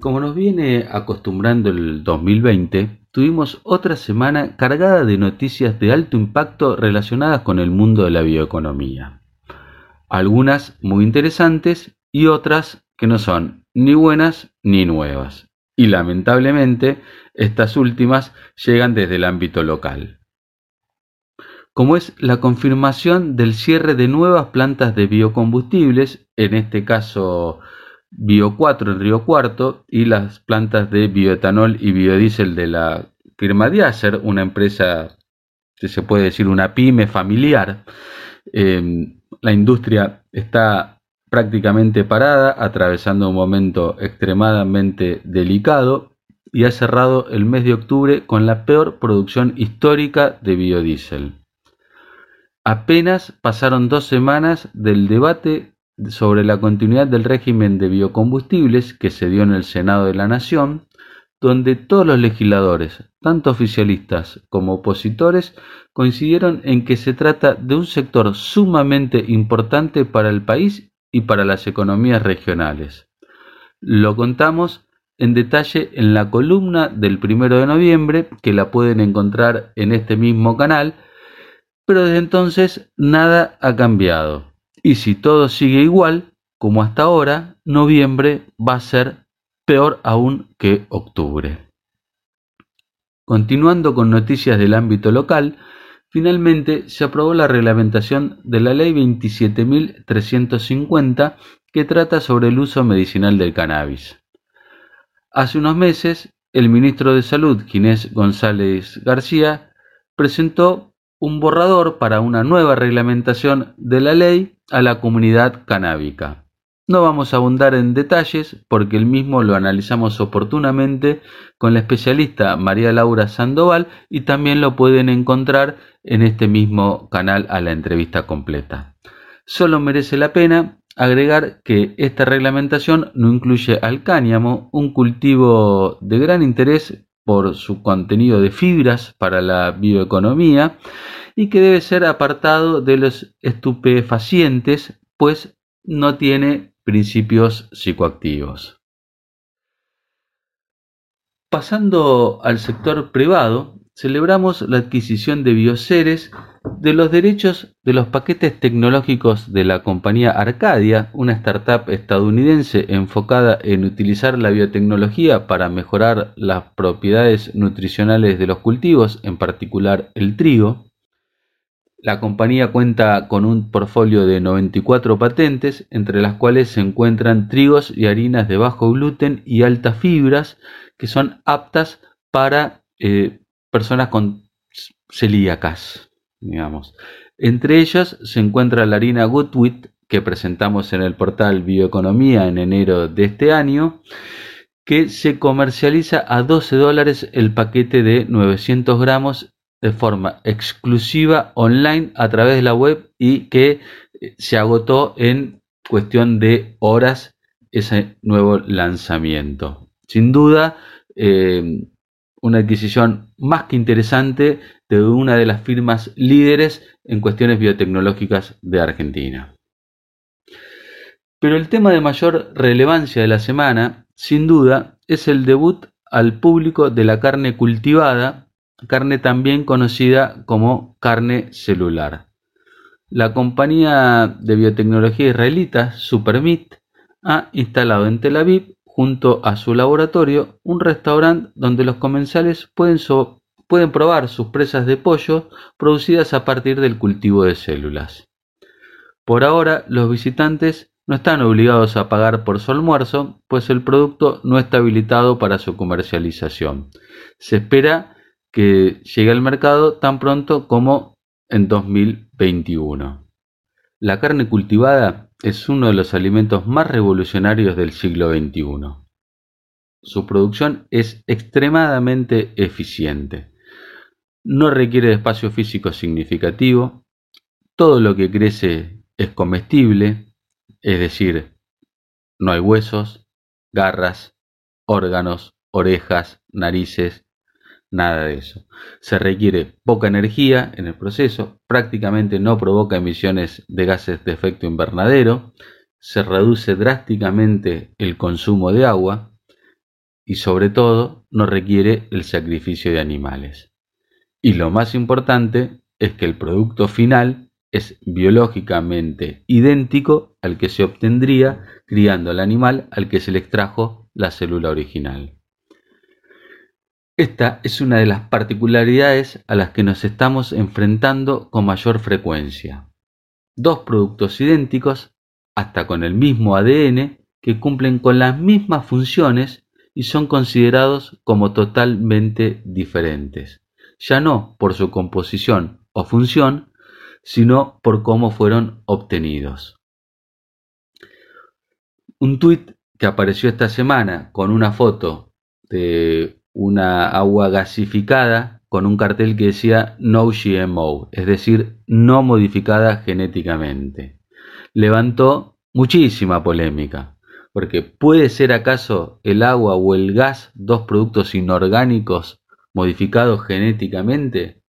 Como nos viene acostumbrando el 2020, tuvimos otra semana cargada de noticias de alto impacto relacionadas con el mundo de la bioeconomía. Algunas muy interesantes y otras que no son ni buenas ni nuevas. Y lamentablemente estas últimas llegan desde el ámbito local. Como es la confirmación del cierre de nuevas plantas de biocombustibles, en este caso Bio 4 en Río Cuarto y las plantas de bioetanol y biodiesel de la firma una empresa que se puede decir una pyme familiar. Em, la industria está prácticamente parada, atravesando un momento extremadamente delicado y ha cerrado el mes de octubre con la peor producción histórica de biodiesel. Apenas pasaron dos semanas del debate sobre la continuidad del régimen de biocombustibles que se dio en el Senado de la Nación, donde todos los legisladores, tanto oficialistas como opositores, coincidieron en que se trata de un sector sumamente importante para el país y para las economías regionales. Lo contamos en detalle en la columna del primero de noviembre, que la pueden encontrar en este mismo canal, pero desde entonces nada ha cambiado. Y si todo sigue igual, como hasta ahora, noviembre va a ser peor aún que octubre. Continuando con noticias del ámbito local, finalmente se aprobó la reglamentación de la Ley 27.350 que trata sobre el uso medicinal del cannabis. Hace unos meses, el ministro de Salud, Ginés González García, presentó un borrador para una nueva reglamentación de la ley a la comunidad canábica. No vamos a abundar en detalles porque el mismo lo analizamos oportunamente con la especialista María Laura Sandoval y también lo pueden encontrar en este mismo canal a la entrevista completa. Solo merece la pena agregar que esta reglamentación no incluye al cáñamo, un cultivo de gran interés por su contenido de fibras para la bioeconomía y que debe ser apartado de los estupefacientes, pues no tiene principios psicoactivos. Pasando al sector privado, celebramos la adquisición de Bioceres de los derechos de los paquetes tecnológicos de la compañía Arcadia, una startup estadounidense enfocada en utilizar la biotecnología para mejorar las propiedades nutricionales de los cultivos, en particular el trigo. La compañía cuenta con un portfolio de 94 patentes, entre las cuales se encuentran trigos y harinas de bajo gluten y altas fibras que son aptas para eh, personas con celíacas, digamos. Entre ellas se encuentra la harina Goodwheat que presentamos en el portal Bioeconomía en enero de este año, que se comercializa a 12 dólares el paquete de 900 gramos de forma exclusiva online a través de la web y que eh, se agotó en cuestión de horas ese nuevo lanzamiento. Sin duda, eh, una adquisición más que interesante de una de las firmas líderes en cuestiones biotecnológicas de Argentina. Pero el tema de mayor relevancia de la semana, sin duda, es el debut al público de la carne cultivada, carne también conocida como carne celular. La compañía de biotecnología israelita Supermeat ha instalado en Tel Aviv junto a su laboratorio un restaurante donde los comensales pueden, pueden probar sus presas de pollo producidas a partir del cultivo de células. Por ahora, los visitantes no están obligados a pagar por su almuerzo, pues el producto no está habilitado para su comercialización. Se espera que llegue al mercado tan pronto como en 2021. La carne cultivada es uno de los alimentos más revolucionarios del siglo XXI. Su producción es extremadamente eficiente. No requiere de espacio físico significativo. Todo lo que crece es comestible, es decir, no hay huesos, garras, órganos, orejas, narices, nada de eso. Se requiere poca energía en el proceso, prácticamente no provoca emisiones de gases de efecto invernadero, se reduce drásticamente el consumo de agua y sobre todo no requiere el sacrificio de animales. Y lo más importante es que el producto final es biológicamente idéntico al que se obtendría criando al animal al que se le extrajo la célula original. Esta es una de las particularidades a las que nos estamos enfrentando con mayor frecuencia. Dos productos idénticos, hasta con el mismo ADN, que cumplen con las mismas funciones y son considerados como totalmente diferentes, ya no por su composición o función, sino por cómo fueron obtenidos. Un tuit que apareció esta semana con una foto de una agua gasificada con un cartel que decía No GMO, es decir, no modificada genéticamente. Levantó muchísima polémica, porque ¿puede ser acaso el agua o el gas dos productos inorgánicos modificados genéticamente?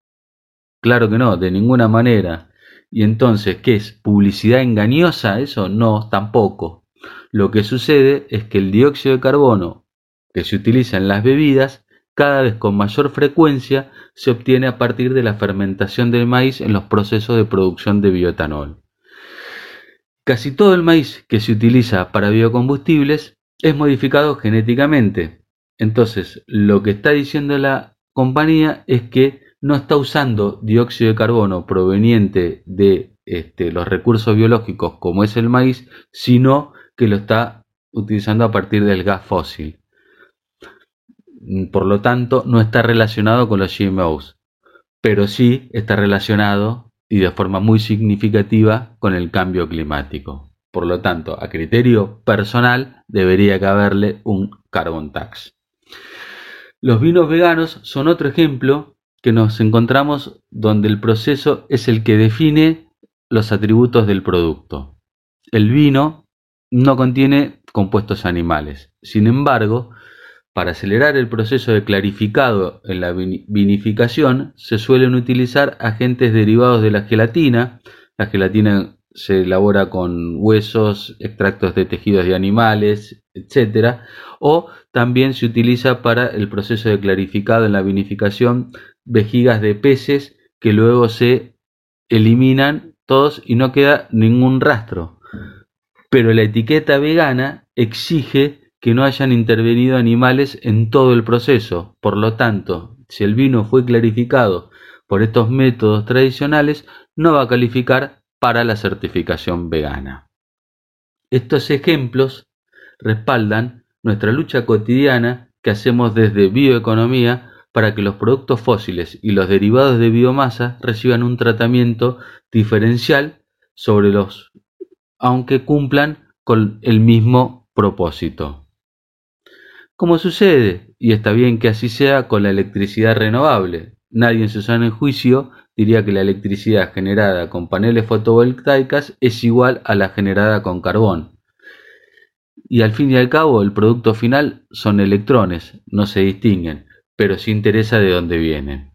Claro que no, de ninguna manera. Y entonces, ¿qué es? ¿Publicidad engañosa? Eso no, tampoco. Lo que sucede es que el dióxido de carbono que se utiliza en las bebidas cada vez con mayor frecuencia se obtiene a partir de la fermentación del maíz en los procesos de producción de bioetanol. Casi todo el maíz que se utiliza para biocombustibles es modificado genéticamente. Entonces, lo que está diciendo la compañía es que no está usando dióxido de carbono proveniente de este, los recursos biológicos como es el maíz, sino que lo está utilizando a partir del gas fósil. Por lo tanto, no está relacionado con los GMOs, pero sí está relacionado y de forma muy significativa con el cambio climático. Por lo tanto, a criterio personal debería caberle un carbon tax. Los vinos veganos son otro ejemplo que nos encontramos donde el proceso es el que define los atributos del producto. El vino no contiene compuestos animales. Sin embargo, para acelerar el proceso de clarificado en la vinificación se suelen utilizar agentes derivados de la gelatina. La gelatina se elabora con huesos, extractos de tejidos de animales, etc. O también se utiliza para el proceso de clarificado en la vinificación vejigas de peces que luego se eliminan todos y no queda ningún rastro. Pero la etiqueta vegana exige que no hayan intervenido animales en todo el proceso. Por lo tanto, si el vino fue clarificado por estos métodos tradicionales, no va a calificar para la certificación vegana. Estos ejemplos respaldan nuestra lucha cotidiana que hacemos desde bioeconomía para que los productos fósiles y los derivados de biomasa reciban un tratamiento diferencial sobre los aunque cumplan con el mismo propósito. Como sucede, y está bien que así sea con la electricidad renovable. Nadie en su sano juicio diría que la electricidad generada con paneles fotovoltaicas es igual a la generada con carbón. Y al fin y al cabo el producto final son electrones, no se distinguen, pero sí interesa de dónde vienen.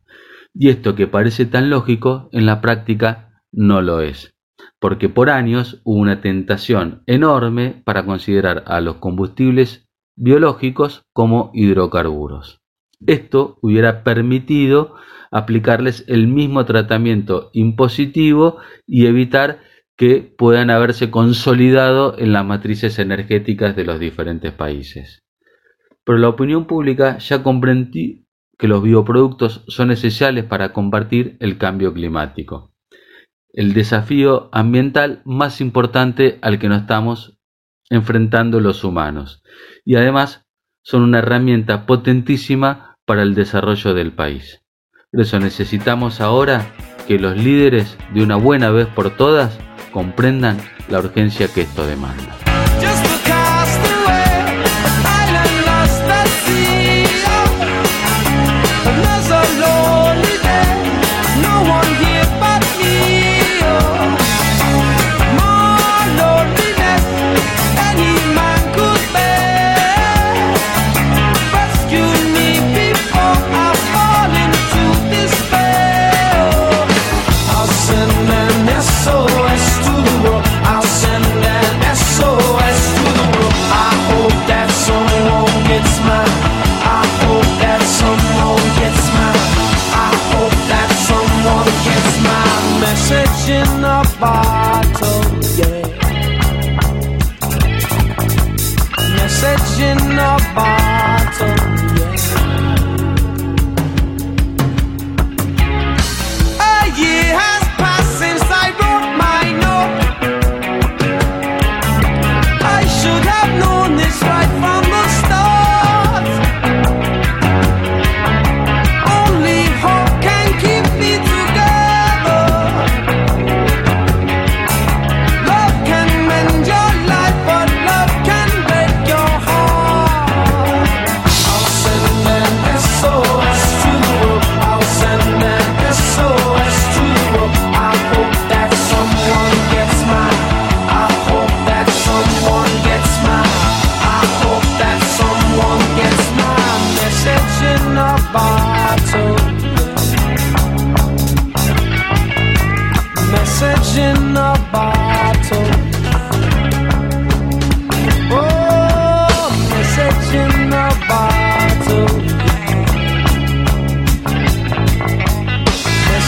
Y esto que parece tan lógico, en la práctica no lo es, porque por años hubo una tentación enorme para considerar a los combustibles biológicos como hidrocarburos. Esto hubiera permitido aplicarles el mismo tratamiento impositivo y evitar que puedan haberse consolidado en las matrices energéticas de los diferentes países. Pero la opinión pública ya comprendió que los bioproductos son esenciales para combatir el cambio climático, el desafío ambiental más importante al que nos estamos enfrentando los humanos y además son una herramienta potentísima para el desarrollo del país. Por eso necesitamos ahora que los líderes de una buena vez por todas comprendan la urgencia que esto demanda.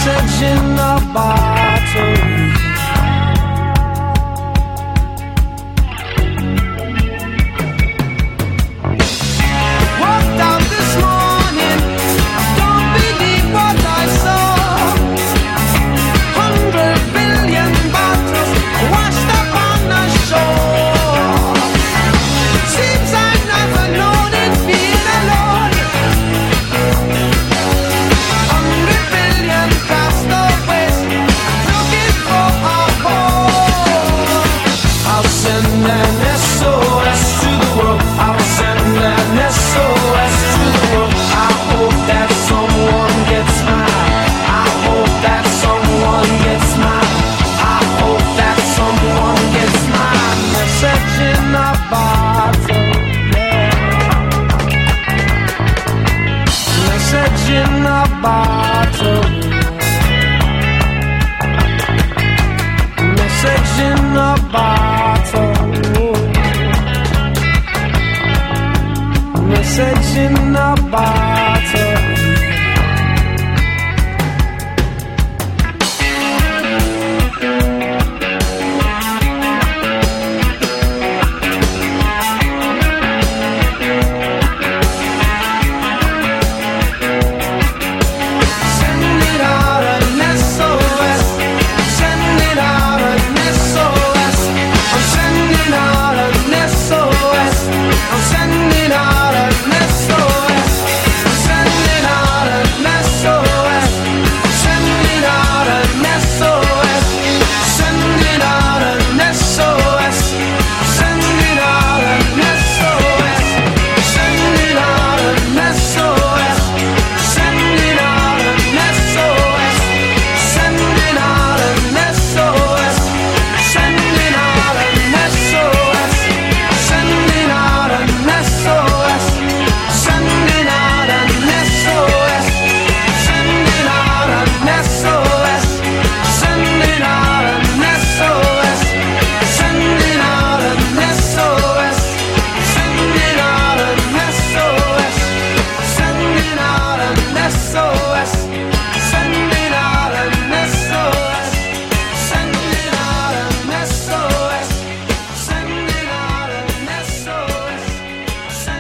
Touching the bottom.